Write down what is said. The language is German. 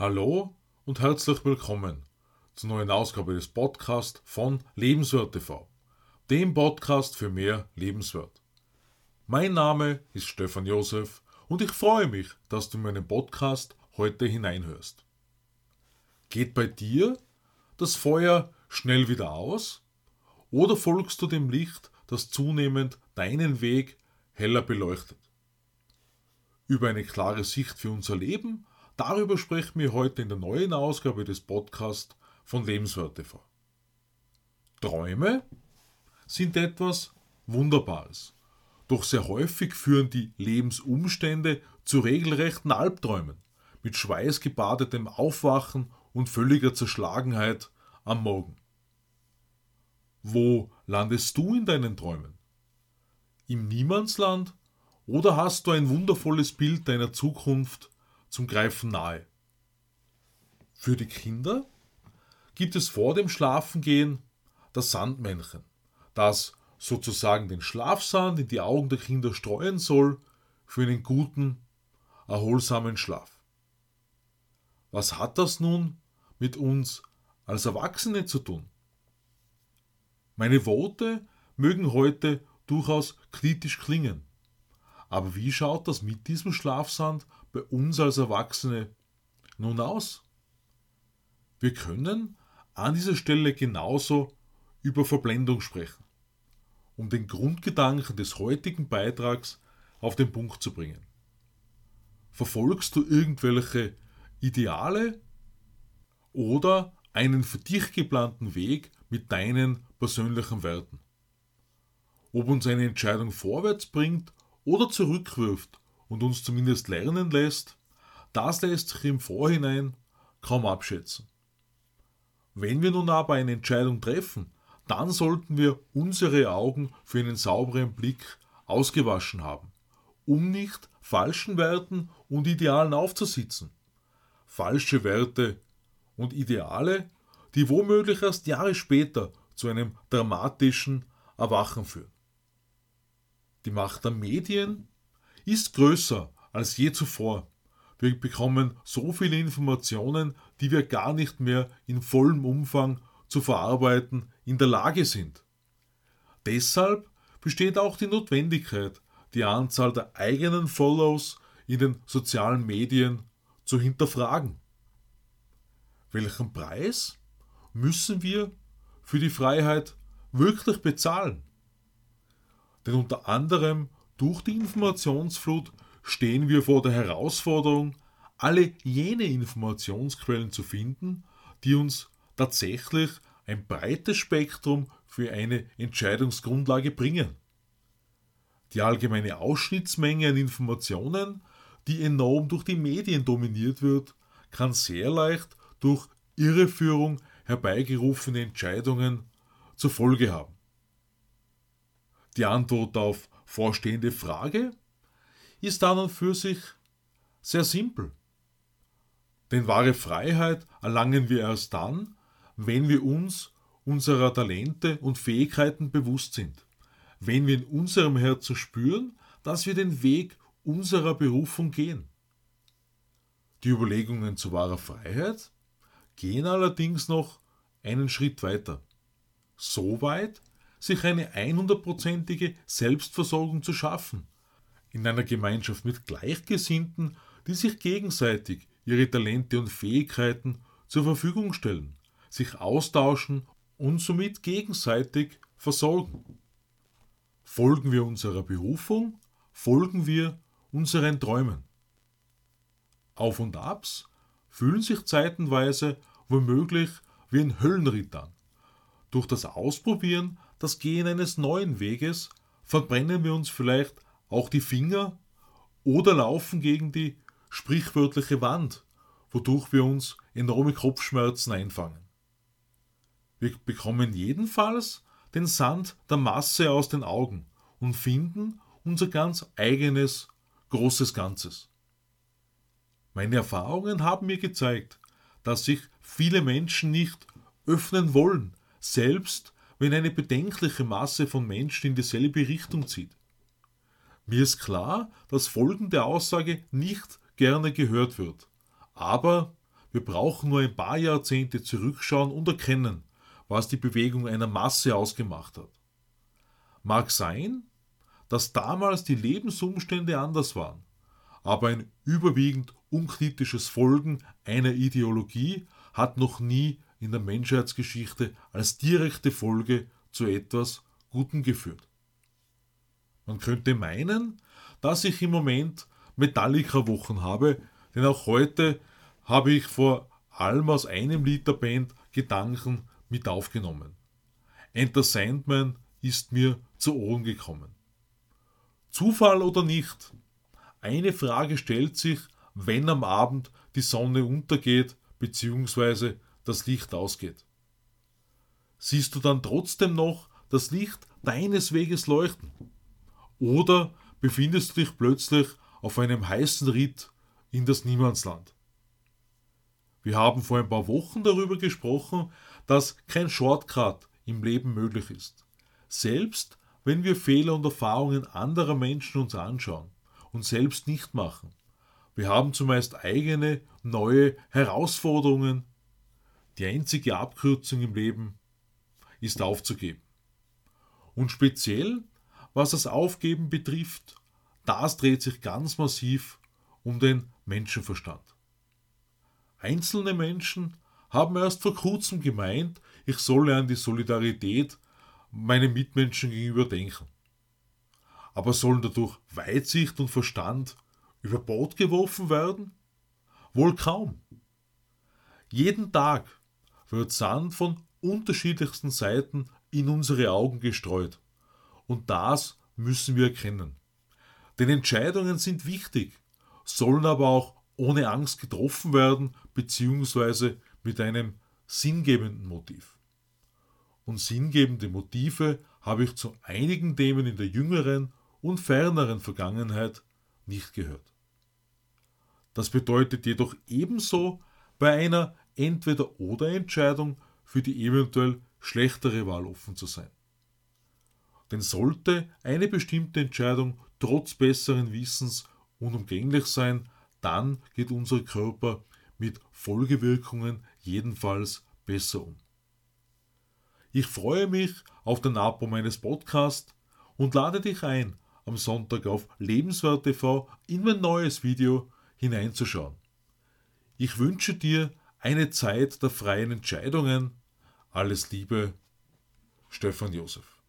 Hallo und herzlich willkommen zur neuen Ausgabe des Podcasts von Lebenswert TV, dem Podcast für mehr Lebenswert. Mein Name ist Stefan Josef und ich freue mich, dass du in meinen Podcast heute hineinhörst. Geht bei dir das Feuer schnell wieder aus oder folgst du dem Licht, das zunehmend deinen Weg heller beleuchtet? Über eine klare Sicht für unser Leben Darüber sprechen wir heute in der neuen Ausgabe des Podcasts von Lebenswert TV. Träume sind etwas Wunderbares. Doch sehr häufig führen die Lebensumstände zu regelrechten Albträumen, mit schweißgebadetem Aufwachen und völliger Zerschlagenheit am Morgen. Wo landest du in deinen Träumen? Im Niemandsland oder hast du ein wundervolles Bild deiner Zukunft zum Greifen nahe. Für die Kinder gibt es vor dem Schlafengehen das Sandmännchen, das sozusagen den Schlafsand in die Augen der Kinder streuen soll für einen guten, erholsamen Schlaf. Was hat das nun mit uns als Erwachsene zu tun? Meine Worte mögen heute durchaus kritisch klingen. Aber wie schaut das mit diesem Schlafsand bei uns als Erwachsene nun aus? Wir können an dieser Stelle genauso über Verblendung sprechen, um den Grundgedanken des heutigen Beitrags auf den Punkt zu bringen. Verfolgst du irgendwelche Ideale oder einen für dich geplanten Weg mit deinen persönlichen Werten? Ob uns eine Entscheidung vorwärts bringt oder zurückwirft und uns zumindest lernen lässt, das lässt sich im Vorhinein kaum abschätzen. Wenn wir nun aber eine Entscheidung treffen, dann sollten wir unsere Augen für einen sauberen Blick ausgewaschen haben, um nicht falschen Werten und Idealen aufzusitzen. Falsche Werte und Ideale, die womöglich erst Jahre später zu einem dramatischen Erwachen führen. Die Macht der Medien ist größer als je zuvor. Wir bekommen so viele Informationen, die wir gar nicht mehr in vollem Umfang zu verarbeiten in der Lage sind. Deshalb besteht auch die Notwendigkeit, die Anzahl der eigenen Follows in den sozialen Medien zu hinterfragen. Welchen Preis müssen wir für die Freiheit wirklich bezahlen? Denn unter anderem durch die Informationsflut stehen wir vor der Herausforderung, alle jene Informationsquellen zu finden, die uns tatsächlich ein breites Spektrum für eine Entscheidungsgrundlage bringen. Die allgemeine Ausschnittsmenge an Informationen, die enorm durch die Medien dominiert wird, kann sehr leicht durch Irreführung herbeigerufene Entscheidungen zur Folge haben. Die Antwort auf vorstehende Frage ist dann und für sich sehr simpel. Denn wahre Freiheit erlangen wir erst dann, wenn wir uns unserer Talente und Fähigkeiten bewusst sind, wenn wir in unserem Herzen spüren, dass wir den Weg unserer Berufung gehen. Die Überlegungen zu wahrer Freiheit gehen allerdings noch einen Schritt weiter. So weit, sich eine 100%ige Selbstversorgung zu schaffen. In einer Gemeinschaft mit Gleichgesinnten, die sich gegenseitig ihre Talente und Fähigkeiten zur Verfügung stellen, sich austauschen und somit gegenseitig versorgen. Folgen wir unserer Berufung, folgen wir unseren Träumen. Auf und Abs fühlen sich zeitenweise womöglich wie ein Höllenritt an. Durch das Ausprobieren das Gehen eines neuen Weges, verbrennen wir uns vielleicht auch die Finger oder laufen gegen die sprichwörtliche Wand, wodurch wir uns enorme Kopfschmerzen einfangen. Wir bekommen jedenfalls den Sand der Masse aus den Augen und finden unser ganz eigenes großes Ganzes. Meine Erfahrungen haben mir gezeigt, dass sich viele Menschen nicht öffnen wollen, selbst wenn eine bedenkliche Masse von Menschen in dieselbe Richtung zieht. Mir ist klar, dass folgende Aussage nicht gerne gehört wird. Aber wir brauchen nur ein paar Jahrzehnte zurückschauen und erkennen, was die Bewegung einer Masse ausgemacht hat. Mag sein, dass damals die Lebensumstände anders waren, aber ein überwiegend unkritisches Folgen einer Ideologie hat noch nie in der Menschheitsgeschichte als direkte Folge zu etwas Gutem geführt. Man könnte meinen, dass ich im Moment Metallica-Wochen habe, denn auch heute habe ich vor allem aus einem Liter Band Gedanken mit aufgenommen. Enter Sandman ist mir zu Ohren gekommen. Zufall oder nicht? Eine Frage stellt sich, wenn am Abend die Sonne untergeht bzw. das Licht ausgeht. Siehst du dann trotzdem noch das Licht deines Weges leuchten? Oder befindest du dich plötzlich auf einem heißen Ritt in das Niemandsland? Wir haben vor ein paar Wochen darüber gesprochen, dass kein Shortcut im Leben möglich ist. Selbst wenn wir Fehler und Erfahrungen anderer Menschen uns anschauen und selbst nicht machen. Wir haben zumeist eigene, neue Herausforderungen. Die einzige Abkürzung im Leben ist aufzugeben. Und speziell, was das Aufgeben betrifft, das dreht sich ganz massiv um den Menschenverstand. Einzelne Menschen haben erst vor kurzem gemeint, ich solle an die Solidarität meinen Mitmenschen gegenüber denken. Aber sollen dadurch Weitsicht und Verstand über Bord geworfen werden? Wohl kaum. Jeden Tag wird Sand von unterschiedlichsten Seiten in unsere Augen gestreut. Und das müssen wir erkennen. Denn Entscheidungen sind wichtig, sollen aber auch ohne Angst getroffen werden, beziehungsweise mit einem sinngebenden Motiv. Und sinngebende Motive habe ich zu einigen Themen in der jüngeren und ferneren Vergangenheit nicht gehört. Das bedeutet jedoch ebenso bei einer Entweder-oder-Entscheidung für die eventuell schlechtere Wahl offen zu sein. Denn sollte eine bestimmte Entscheidung trotz besseren Wissens unumgänglich sein, dann geht unser Körper mit Folgewirkungen jedenfalls besser um. Ich freue mich auf den Abo meines Podcasts und lade dich ein, am Sonntag auf Lebenswert TV in mein neues Video hineinzuschauen. Ich wünsche dir eine Zeit der freien Entscheidungen. Alles Liebe, Stefan Josef.